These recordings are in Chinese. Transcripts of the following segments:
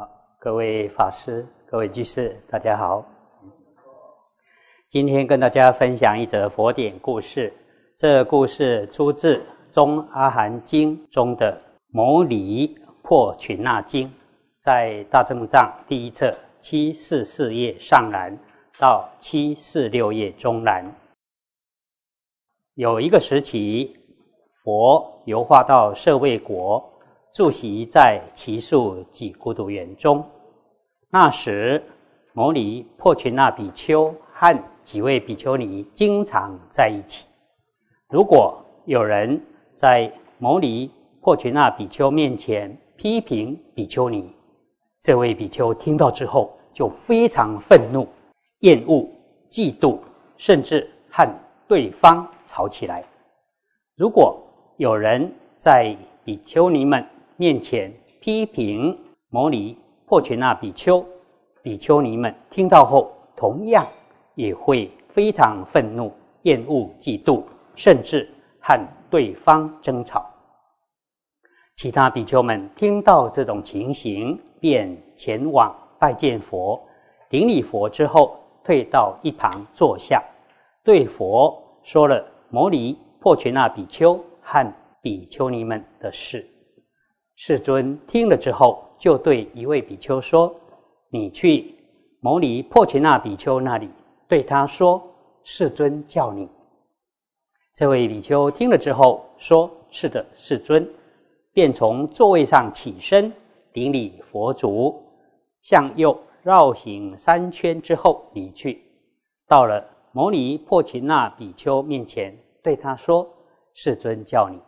好，各位法师、各位居士，大家好。今天跟大家分享一则佛典故事。这故事出自《中阿含经》中的《摩尼破群那经》，在大正藏第一册七四四页上栏到七四六页中栏。有一个时期，佛游化到舍卫国。住席在奇树几孤独园中。那时，摩尼破群那比丘和几位比丘尼经常在一起。如果有人在摩尼破群那比丘面前批评比丘尼，这位比丘听到之后就非常愤怒、厌恶、嫉妒，甚至和对方吵起来。如果有人在比丘尼们，面前批评摩尼破群那比丘，比丘尼们听到后，同样也会非常愤怒、厌恶、嫉妒，甚至和对方争吵。其他比丘们听到这种情形，便前往拜见佛，顶礼佛之后，退到一旁坐下，对佛说了摩尼破群那比丘和比丘尼们的事。世尊听了之后，就对一位比丘说：“你去摩尼破群那比丘那里，对他说，世尊叫你。”这位比丘听了之后说：“是的，世尊。”便从座位上起身，顶礼佛足，向右绕行三圈之后离去。到了摩尼破群那比丘面前，对他说：“世尊叫你。”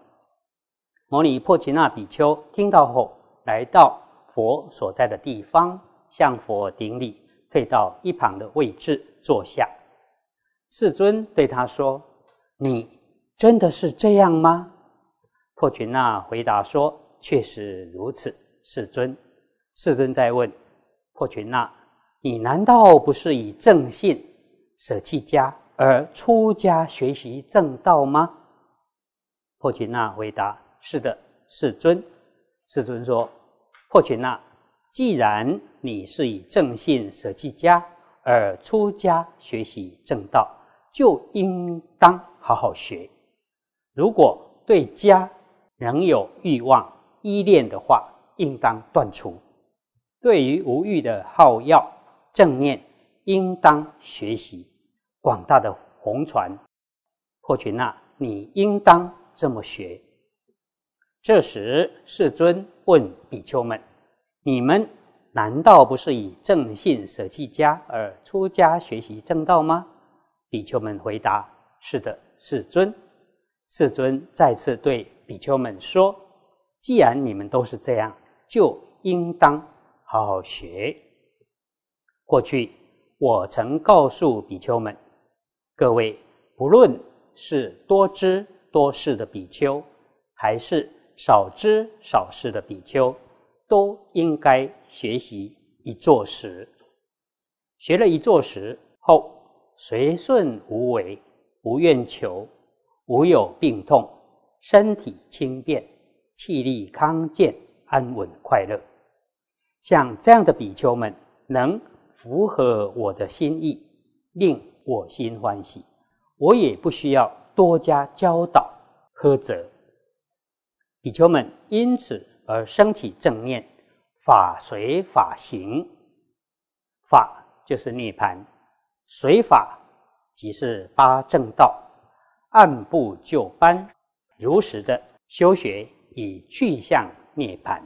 摩尼破奇那比丘听到后，来到佛所在的地方，向佛顶礼，退到一旁的位置坐下。世尊对他说：“你真的是这样吗？”破群那回答说：“确实如此。”世尊，世尊再问破群那：“你难道不是以正信舍弃家而出家学习正道吗？”破群那回答。是的，世尊。世尊说：“破群那，既然你是以正信舍弃家而出家学习正道，就应当好好学。如果对家仍有欲望依恋的话，应当断除。对于无欲的好药正念，应当学习。广大的红传，破群那，你应当这么学。”这时，世尊问比丘们：“你们难道不是以正信舍弃家而出家学习正道吗？”比丘们回答：“是的，世尊。”世尊再次对比丘们说：“既然你们都是这样，就应当好好学。过去我曾告诉比丘们，各位不论是多知多识的比丘，还是……”少知少识的比丘，都应该学习一坐时。学了一坐时后，随顺无为，无愿求，无有病痛，身体轻便，气力康健，安稳快乐。像这样的比丘们，能符合我的心意，令我心欢喜，我也不需要多加教导呵责。比丘们因此而升起正念，法随法行，法就是涅盘，随法即是八正道，按部就班，如实的修学，以去向涅盘。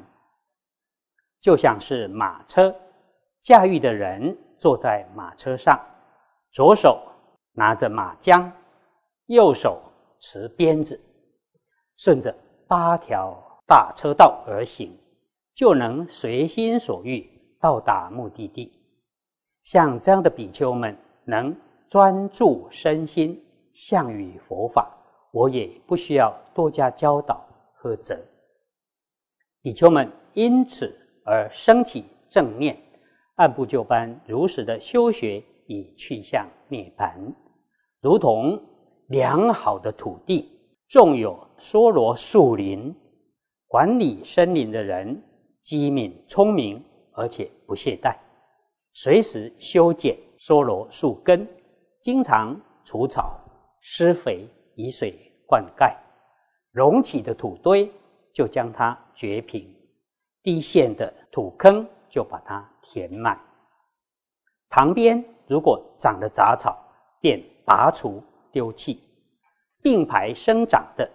就像是马车，驾驭的人坐在马车上，左手拿着马缰，右手持鞭子，顺着。八条大车道而行，就能随心所欲到达目的地。像这样的比丘们，能专注身心向于佛法，我也不需要多加教导和责。比丘们因此而升起正念，按部就班，如实的修学，以去向涅槃，如同良好的土地。种有梭罗树林，管理森林的人机敏聪明而且不懈怠，随时修剪梭罗树根，经常除草、施肥、以水灌溉，隆起的土堆就将它掘平，低陷的土坑就把它填满。旁边如果长了杂草，便拔除丢弃；并排生长的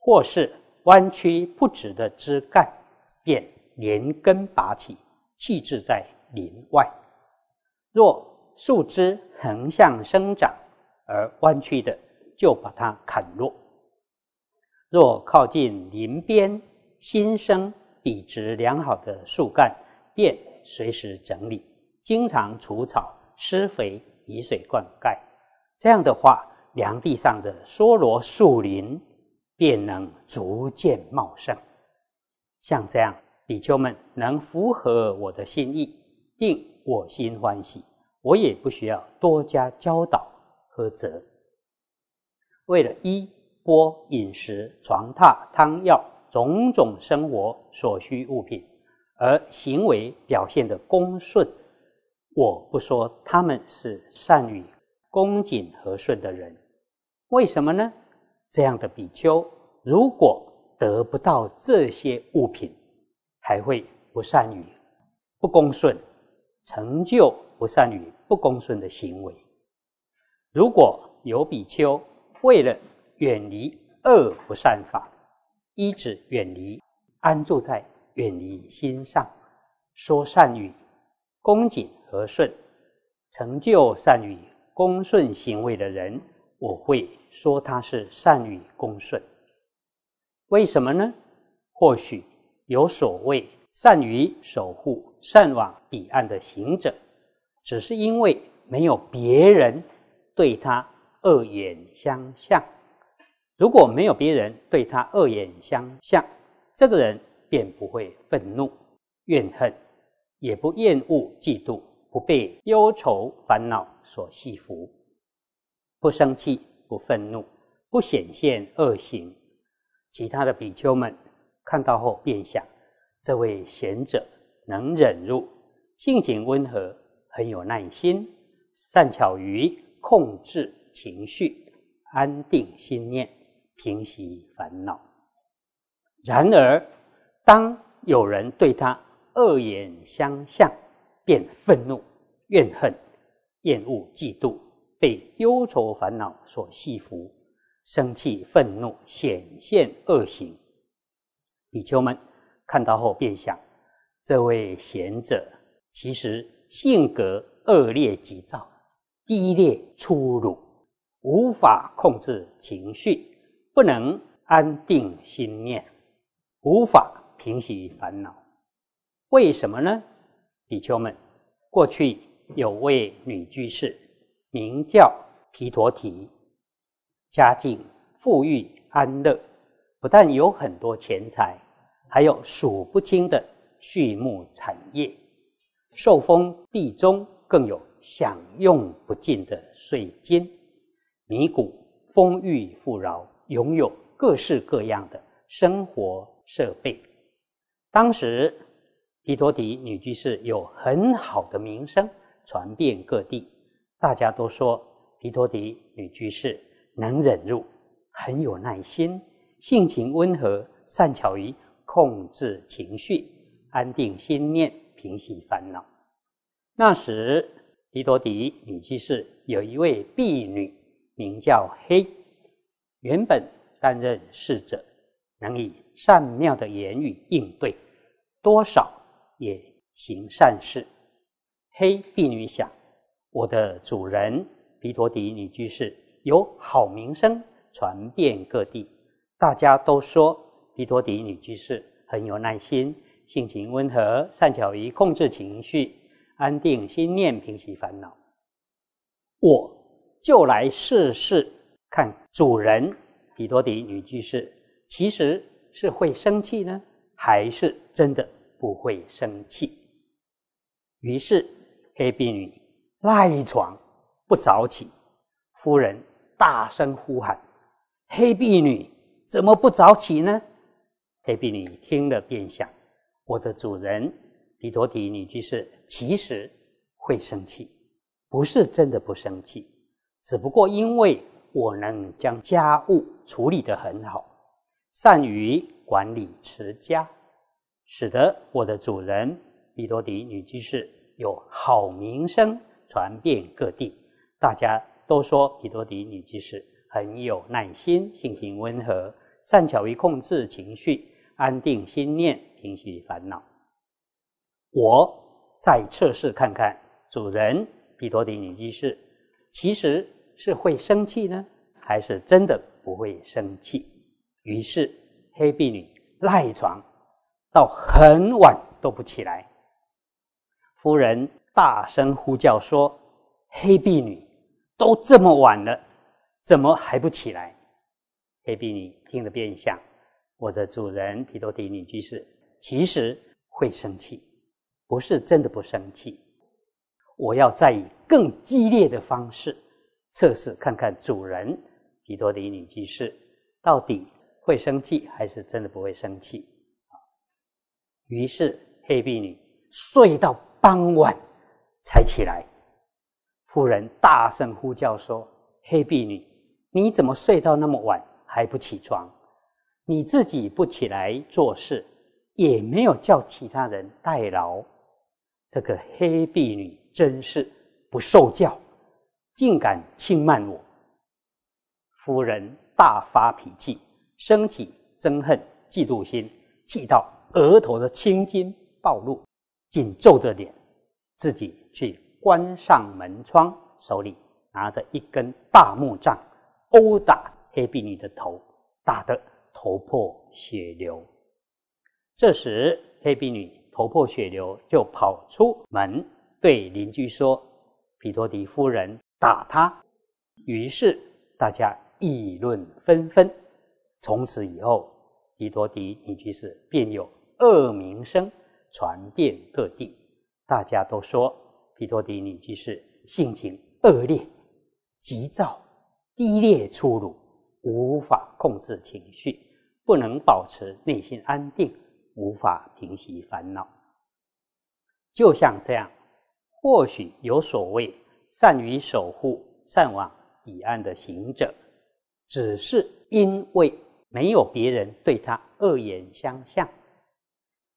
或是弯曲不直的枝干，便连根拔起，弃置在林外。若树枝横向生长而弯曲的，就把它砍落；若靠近林边新生笔直良好的树干，便随时整理，经常除草、施肥、以水灌溉。这样的话，梁地上的梭罗树林便能逐渐茂盛。像这样，比丘们能符合我的心意，令我心欢喜，我也不需要多加教导和责。为了衣钵饮食、床榻汤药种种生活所需物品，而行为表现的恭顺，我不说他们是善于恭谨和顺的人。为什么呢？这样的比丘，如果得不到这些物品，还会不善于不恭顺，成就不善于不恭顺的行为。如果有比丘为了远离恶不善法，一直远离，安住在远离心上，说善语，恭谨和顺，成就善于恭顺行为的人，我会说他是善于恭顺。为什么呢？或许有所谓善于守护善往彼岸的行者，只是因为没有别人对他恶言相向。如果没有别人对他恶言相向，这个人便不会愤怒、怨恨，也不厌恶、嫉妒，不被忧愁、烦恼所系缚，不生气、不愤怒、不显现恶行。其他的比丘们看到后便想：这位贤者能忍辱，性情温和，很有耐心，善巧于控制情绪，安定心念，平息烦恼。然而，当有人对他恶言相向，便愤怒、怨恨、厌恶、嫉妒，被忧愁烦恼所系缚。生气、愤怒，显现恶行。比丘们看到后便想：这位贤者其实性格恶劣急躁、低劣粗鲁，无法控制情绪，不能安定心念，无法平息烦恼。为什么呢？比丘们，过去有位女居士，名叫毗陀提。家境富裕安乐，不但有很多钱财，还有数不清的畜牧产业，受封地中，更有享用不尽的税金、米谷，丰裕富饶，拥有各式各样的生活设备。当时，毗陀提女居士有很好的名声，传遍各地，大家都说皮托迪女居士。能忍辱，很有耐心，性情温和，善巧于控制情绪，安定心念，平息烦恼。那时，皮托迪女居士有一位婢女，名叫黑，原本担任侍者，能以善妙的言语应对，多少也行善事。黑婢女想，我的主人毗陀迪女居士。有好名声传遍各地，大家都说毗陀迪女居士很有耐心，性情温和，善巧于控制情绪，安定心念，平息烦恼。我就来试试看，主人毗陀迪女居士其实是会生气呢，还是真的不会生气？于是黑婢女赖床不早起，夫人。大声呼喊：“黑婢女怎么不早起呢？”黑婢女听了便想：“我的主人比多提女居士其实会生气，不是真的不生气，只不过因为我能将家务处理得很好，善于管理持家，使得我的主人比多提女居士有好名声传遍各地，大家都说比多迪女居士很有耐心，性情温和，善巧于控制情绪，安定心念，平息烦恼。我再测试看看，主人比多迪女居士其实是会生气呢，还是真的不会生气？于是黑婢女赖床到很晚都不起来。夫人大声呼叫说：“黑婢女都这么晚了，怎么还不起来？”黑婢女听了便想：我的主人皮多迪女居士其实会生气。不是真的不生气，我要再以更激烈的方式测试看看主人皮多迪女居士到底会生气还是真的不会生气。于是黑婢女睡到傍晚才起来，夫人大声呼叫说：“黑婢女，你怎么睡到那么晚还不起床？你自己不起来做事，也没有叫其他人代劳。”这个黑婢女真是不受教，竟敢轻慢我。夫人大发脾气，升起憎恨、嫉妒心，气到额头的青筋暴露，紧皱着脸，自己去关上门窗，手里拿着一根大木杖，殴打黑婢女的头，打得头破血流。这时，黑婢女。头破血流，就跑出门，对邻居说：“比多迪夫人打他。”于是大家议论纷纷。从此以后，比多迪女居士便有恶名声传遍各地，大家都说皮托迪女居士性情恶劣、急躁、低劣、粗鲁，无法控制情绪，不能保持内心安定。无法平息烦恼，就像这样，或许有所谓善于守护、善往彼岸的行者，只是因为没有别人对他恶言相向。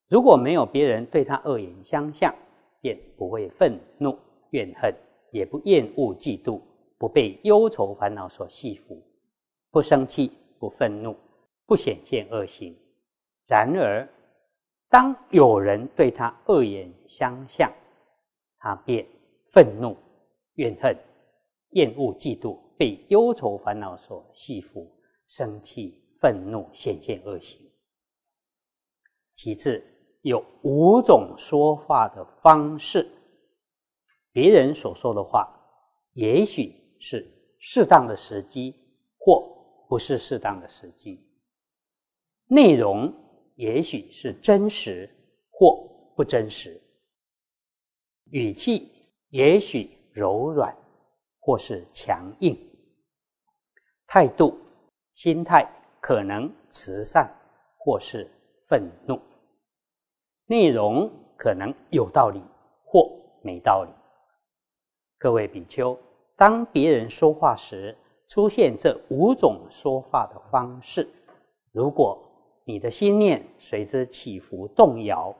如果没有别人对他恶言相向，便不会愤怒、怨恨，也不厌恶、嫉妒，不被忧愁烦恼所系缚，不生气、不愤怒、不显现恶行。然而，当有人对他恶言相向，他便愤怒、怨恨、厌恶、嫉妒，被忧愁烦恼所系缚，生气、愤怒，显现恶行。其次，有五种说话的方式，别人所说的话，也许是适当的时机，或不是适当的时机，内容。也许是真实或不真实，语气也许柔软或是强硬，态度、心态可能慈善或是愤怒，内容可能有道理或没道理。各位比丘，当别人说话时出现这五种说话的方式，如果。你的心念随之起伏动摇，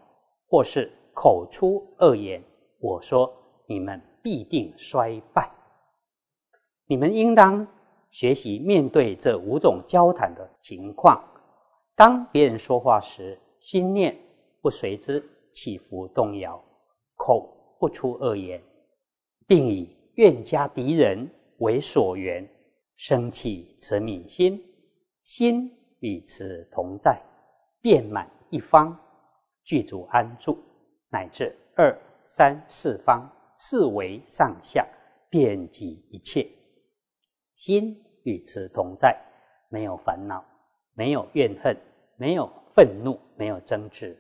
或是口出恶言，我说你们必定衰败。你们应当学习面对这五种交谈的情况。当别人说话时，心念不随之起伏动摇，口不出恶言，并以怨家敌人为所缘，生起慈悯心，心。与此同在，遍满一方，具足安住，乃至二三四方，四维上下，遍及一切。心与此同在，没有烦恼，没有怨恨，没有愤怒，没有争执，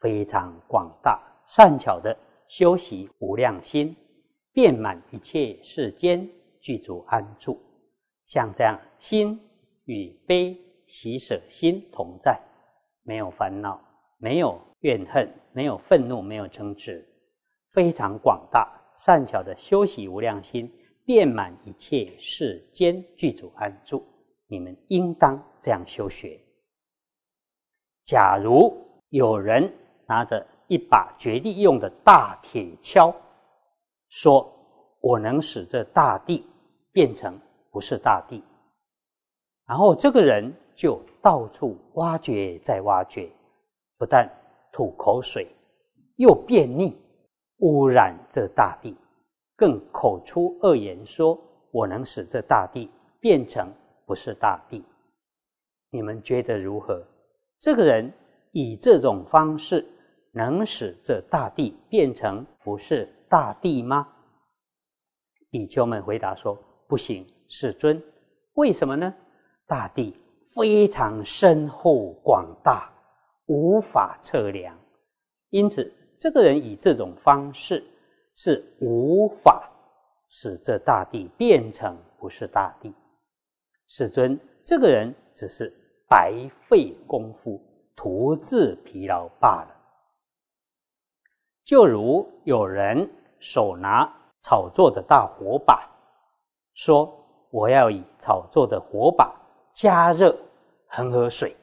非常广大善巧的修习无量心，遍满一切世间，具足安住。像这样心与悲。喜舍心同在，没有烦恼，没有怨恨，没有愤怒，没有争执，非常广大善巧的修习无量心，遍满一切世间具足安住。你们应当这样修学。假如有人拿着一把绝地用的大铁锹，说：“我能使这大地变成不是大地。”然后这个人就到处挖掘，再挖掘，不但吐口水，又便秘，污染这大地，更口出恶言，说：“我能使这大地变成不是大地。”你们觉得如何？这个人以这种方式能使这大地变成不是大地吗？比丘们回答说：“不行，世尊。为什么呢？”大地非常深厚广大，无法测量，因此这个人以这种方式是无法使这大地变成不是大地。世尊，这个人只是白费功夫，徒自疲劳罢了。就如有人手拿草做的大火把，说：“我要以草做的火把。”加热恒河水，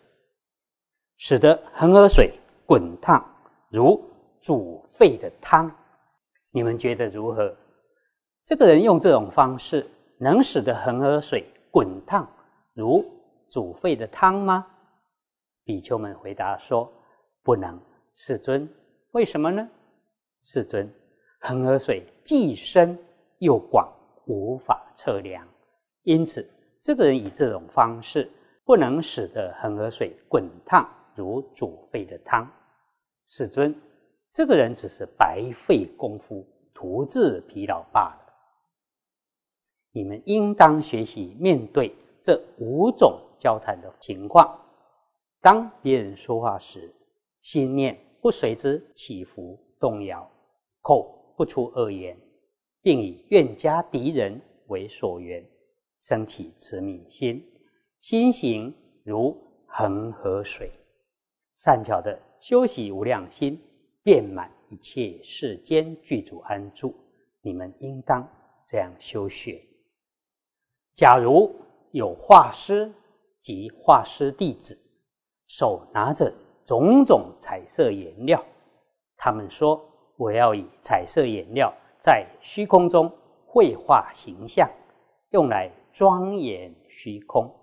使得恒河水滚烫如煮沸的汤。你们觉得如何？这个人用这种方式能使得恒河水滚烫如煮沸的汤吗？比丘们回答说：“不能，世尊。为什么呢？世尊，恒河水既深又广，无法测量，因此。”这个人以这种方式不能使得恒河水滚烫如煮沸的汤，世尊，这个人只是白费功夫，徒自疲劳罢了。你们应当学习面对这五种交谈的情况。当别人说话时，心念不随之起伏动摇，口不出恶言，并以怨家敌人为所缘。升起慈悯心，心行如恒河水，善巧的修习无量心，遍满一切世间具足安住。你们应当这样修学。假如有画师及画师弟子，手拿着种种彩色颜料，他们说：“我要以彩色颜料在虚空中绘画形象，用来。”庄严虚空，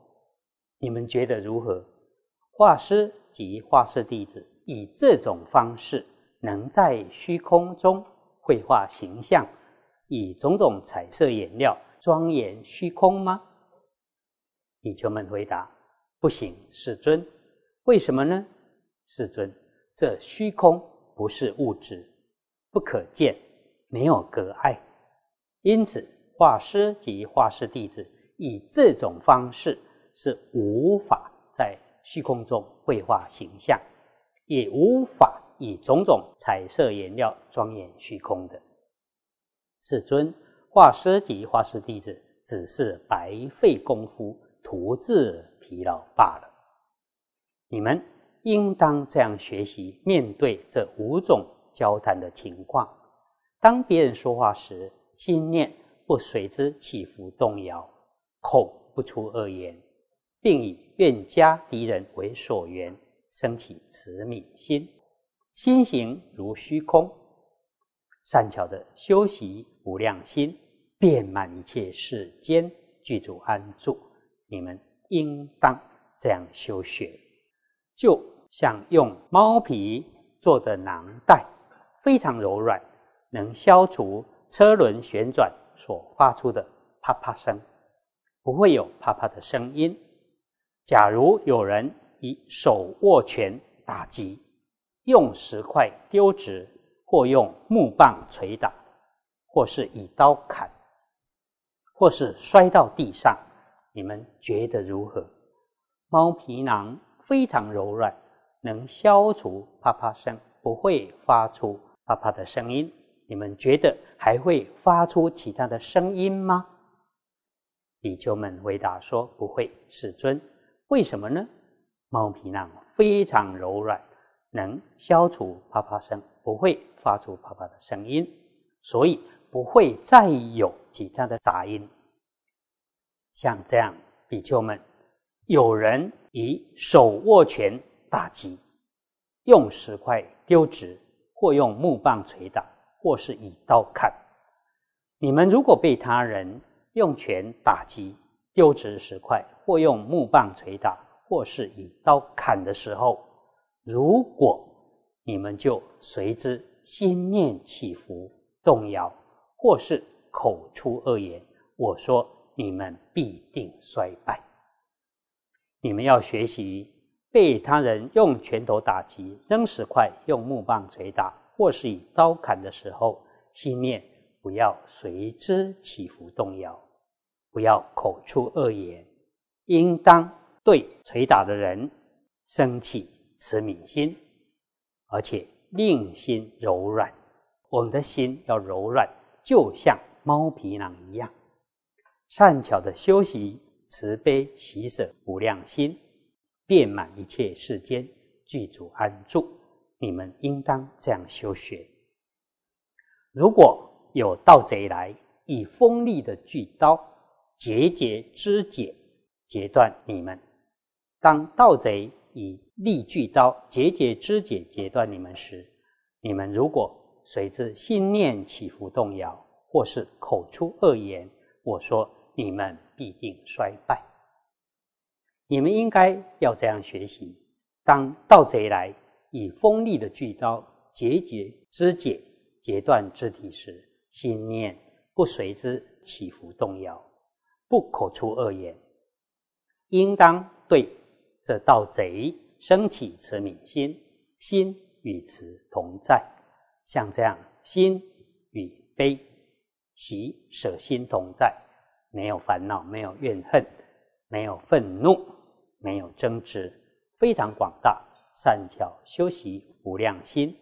你们觉得如何？画师及画师弟子以这种方式，能在虚空中绘画形象，以种种彩色颜料庄严虚空吗？比丘们回答：不行，世尊。为什么呢？世尊，这虚空不是物质，不可见，没有隔碍，因此画师及画师弟子。以这种方式是无法在虚空中绘画形象，也无法以种种彩色颜料庄严虚空的。世尊，画师及画师弟子只是白费功夫，徒自疲劳罢了。你们应当这样学习，面对这五种交谈的情况。当别人说话时，心念不随之起伏动摇。口不出恶言，并以怨家敌人为所缘，升起慈悯心，心行如虚空，善巧的修习无量心，遍满一切世间，具足安住。你们应当这样修学，就像用猫皮做的囊袋，非常柔软，能消除车轮旋转所发出的啪啪声。不会有啪啪的声音。假如有人以手握拳打击，用石块丢掷，或用木棒捶打，或是以刀砍，或是摔到地上，你们觉得如何？猫皮囊非常柔软，能消除啪啪声，不会发出啪啪的声音。你们觉得还会发出其他的声音吗？比丘们回答说：“不会，世尊。为什么呢？猫皮囊非常柔软，能消除啪啪声，不会发出啪啪的声音，所以不会再有其他的杂音。像这样，比丘们，有人以手握拳打击，用石块丢掷，或用木棒捶打，或是以刀砍。你们如果被他人用拳打击、丢掷石块，或用木棒捶打，或是以刀砍的时候，如果你们就随之心念起伏动摇，或是口出恶言，我说。你们必定衰败。你们要学习被他人用拳头打击、扔石块、用木棒捶打，或是以刀砍的时候，心念不要随之起伏动摇，不要口出恶言，应当对捶打的人生气慈悯心，而且令心柔软。我们的心要柔软，就像猫皮囊一样。善巧的修习慈悲喜舍无量心，遍满一切世间，具足安住。你们应当这样修学。如果有盗贼来，以锋利的锯刀节节肢解，截断你们；当盗贼以利锯刀节节肢解，截断你们时，你们如果随之心念起伏动摇，或是口出恶言，我说。你们必定衰败。你们应该要这样学习：当盗贼来以锋利的巨刀节节肢解、截断肢体时，心念不随之起伏动摇，不口出恶言，应当对这盗贼升起慈悯心，心与慈同在。像这样，心与悲喜舍心同在。没有烦恼，没有怨恨，没有愤怒，没有争执，非常广大，善巧修习无量心，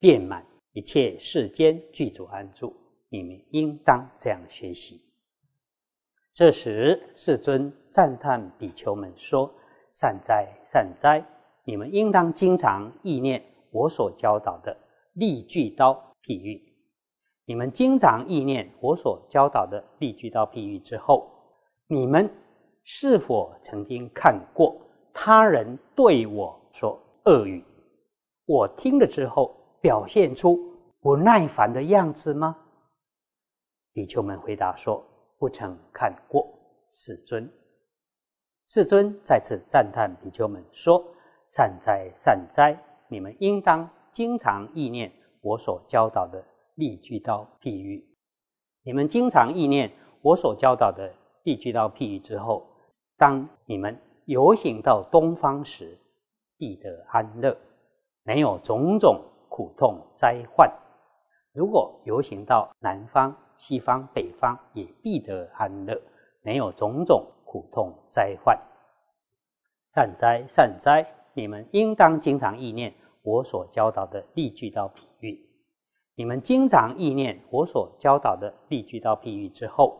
遍满一切世间，具足安住。你们应当这样学习。这时，世尊赞叹比丘们说：“善哉，善哉！你们应当经常意念我所教导的利具刀譬喻。”你们经常意念我所教导的例句到譬喻之后，你们是否曾经看过他人对我说恶语？我听了之后表现出不耐烦的样子吗？比丘们回答说：“不曾看过。”世尊，世尊再次赞叹比丘们说：“善哉，善哉！你们应当经常意念我所教导的。”利具刀譬喻，你们经常意念我所教导的利具刀譬喻之后，当你们游行到东方时，必得安乐，没有种种苦痛灾患；如果游行到南方、西方、北方，也必得安乐，没有种种苦痛灾患。善哉善哉，你们应当经常意念我所教导的立具刀譬喻。你们经常意念我所教导的例句到譬喻之后，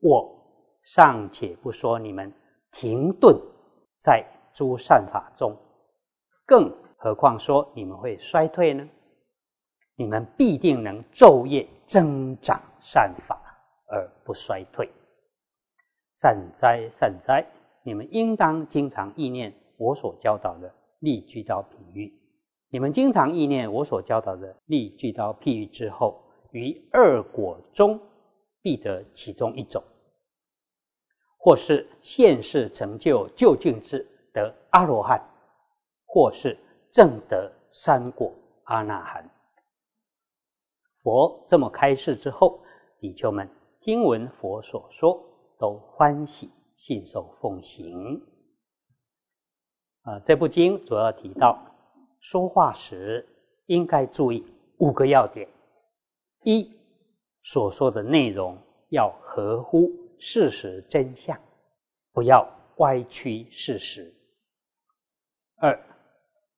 我尚且不说你们停顿在诸善法中，更何况说你们会衰退呢？你们必定能昼夜增长善法而不衰退。善哉善哉！你们应当经常意念我所教导的例句到譬喻。你们经常意念我所教导的利具刀譬喻之后，于二果中必得其中一种，或是现世成就究竟智得阿罗汉，或是正得三果阿那含。佛这么开示之后，比丘们听闻佛所说，都欢喜信受奉行。啊，这部经主要提到。说话时应该注意五个要点：一，所说的内容要合乎事实真相，不要歪曲事实；二，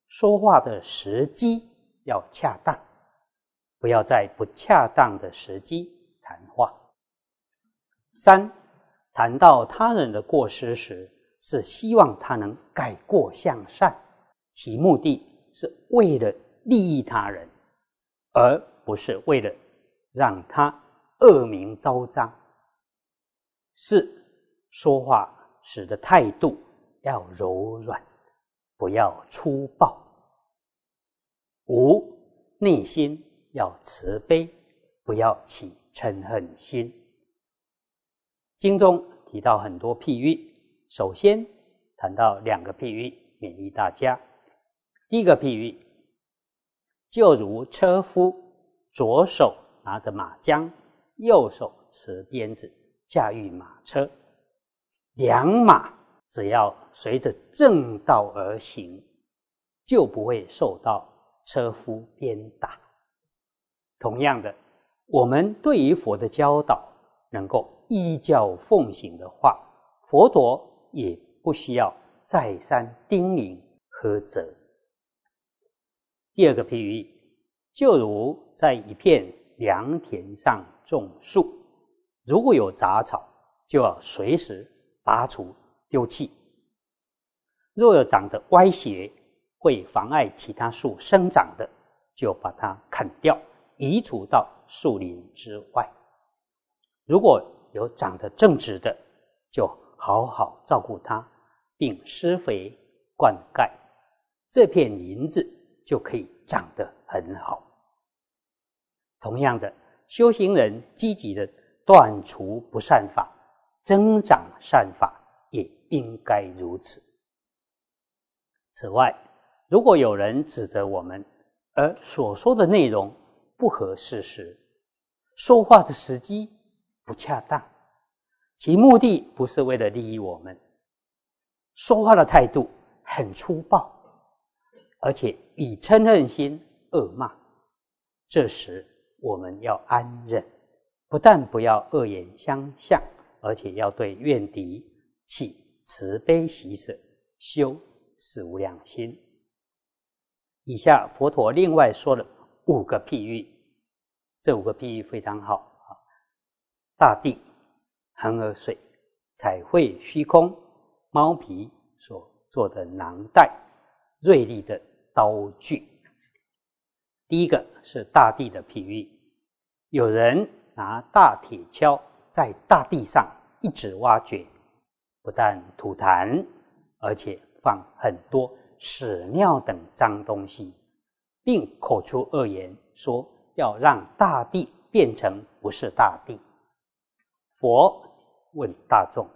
说话的时机要恰当，不要在不恰当的时机谈话；三，谈到他人的过失时，是希望他能改过向善，其目的。是为了利益他人，而不是为了让他恶名昭彰。四说话时的态度要柔软，不要粗暴。五内心要慈悲，不要起嗔恨心。经中提到很多譬喻，首先谈到两个譬喻，勉励大家。第一个譬喻，就如车夫左手拿着马缰，右手持鞭子。驾驭马车，良马只要随着正道而行，就不会受到车夫鞭打。同样的，我们对于佛的教导能够依教奉行的话，佛陀也不需要再三叮咛呵责。第二个譬喻，就如在一片良田上种树。如果有杂草，就要随时拔除丢弃；若有长得歪斜，会妨碍其他树生长的，就把它砍掉，移除到树林之外。如果有长得正直的，就好好照顾它，并施肥灌溉，这片林子就可以长得很好。同样的，修行人积极的。断除不善法，增长善法，也应该如此。此外，如果有人指责我们，而所说的内容不合事实，说话的时机不恰当，其目的不是为了利益我们，说话的态度很粗暴，而且以嗔恨心恶骂，这时我们要安忍。不但不要恶言相向，而且要对怨敌起慈悲喜舍，修四无量心。以下佛陀另外说了五个譬喻，这五个譬喻非常好啊。大地、恒河水、彩绘虚空、猫皮所做的囊袋、锐利的刀具。第一个是大地的譬喻，有人。拿大铁锹在大地上一直挖掘，不但吐痰，而且放很多屎尿等脏东西，并口出恶言，说要让大地变成不是大地。佛问大众：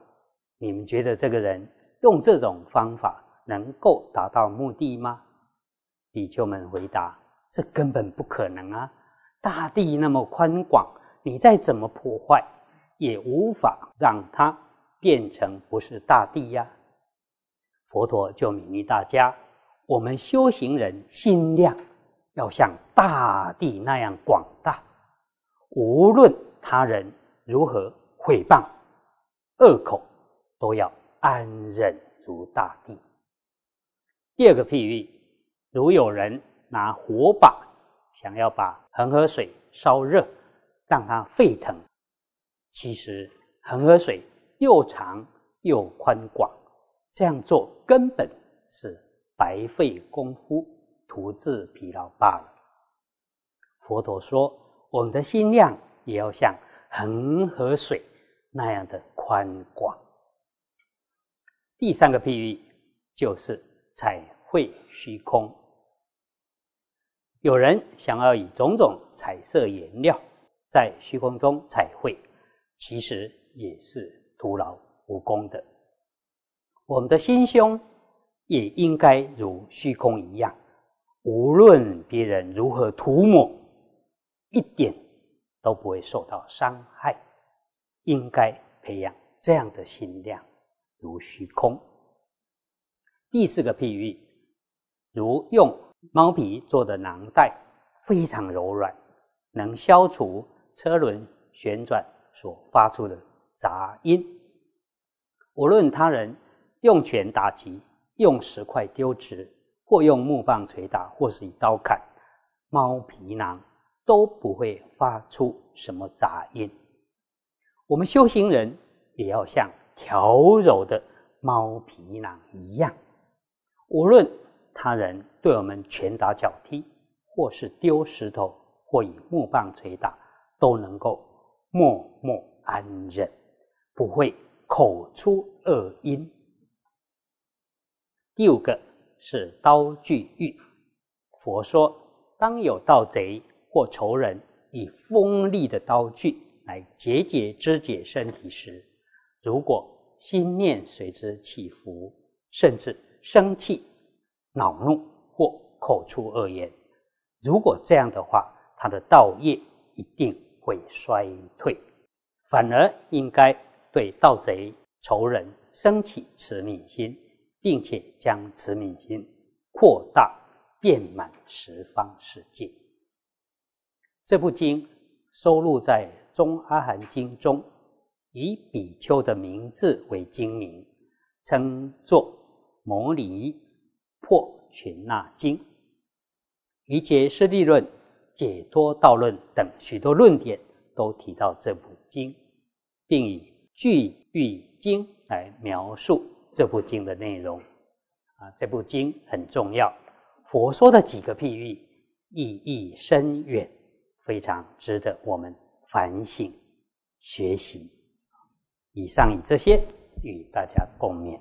你们觉得这个人用这种方法能够达到目的吗？比丘们回答：这根本不可能啊！大地那么宽广。你再怎么破坏，也无法让它变成不是大地呀。佛陀就勉励大家：我们修行人心量要像大地那样广大，无论他人如何毁谤、恶口，都要安忍如大地。第二个譬喻，如有人拿火把想要把恒河水烧热。让它沸腾。其实恒河水又长又宽广，这样做根本是白费功夫，徒自疲劳罢了。佛陀说：“我们的心量也要像恒河水那样的宽广。”第三个譬喻就是彩绘虚空。有人想要以种种彩色颜料。在虚空中彩绘，其实也是徒劳无功的。我们的心胸也应该如虚空一样，无论别人如何涂抹，一点都不会受到伤害。应该培养这样的心量，如虚空。第四个譬喻，如用猫皮做的囊袋，非常柔软，能消除。车轮旋转所发出的杂音，无论他人用拳打击、用石块丢掷，或用木棒捶打，或是以刀砍，猫皮囊都不会发出什么杂音。我们修行人也要像调柔的猫皮囊一样，无论他人对我们拳打脚踢，或是丢石头，或以木棒捶打，都能够默默安忍，不会口出恶音。第五个是刀具欲。佛说，当有盗贼或仇人以锋利的刀具来节节肢解身体时，如果心念随之起伏，甚至生气、恼怒或口出恶言，如果这样的话，他的道业一定会衰退，反而应该对盗贼、仇人升起慈悯心，并且将慈悯心扩大。遍满十方世界。这部经收录在《中阿含经》中，以比丘的名字为经名，称作《摩尼破群那经》。一切释地论、解脱道论等许多论点都提到这部经，并以句喻经来描述这部经的内容。啊，这部经很重要。佛说的几个譬喻意义深远，非常值得我们反省学习。以上以这些与大家共勉。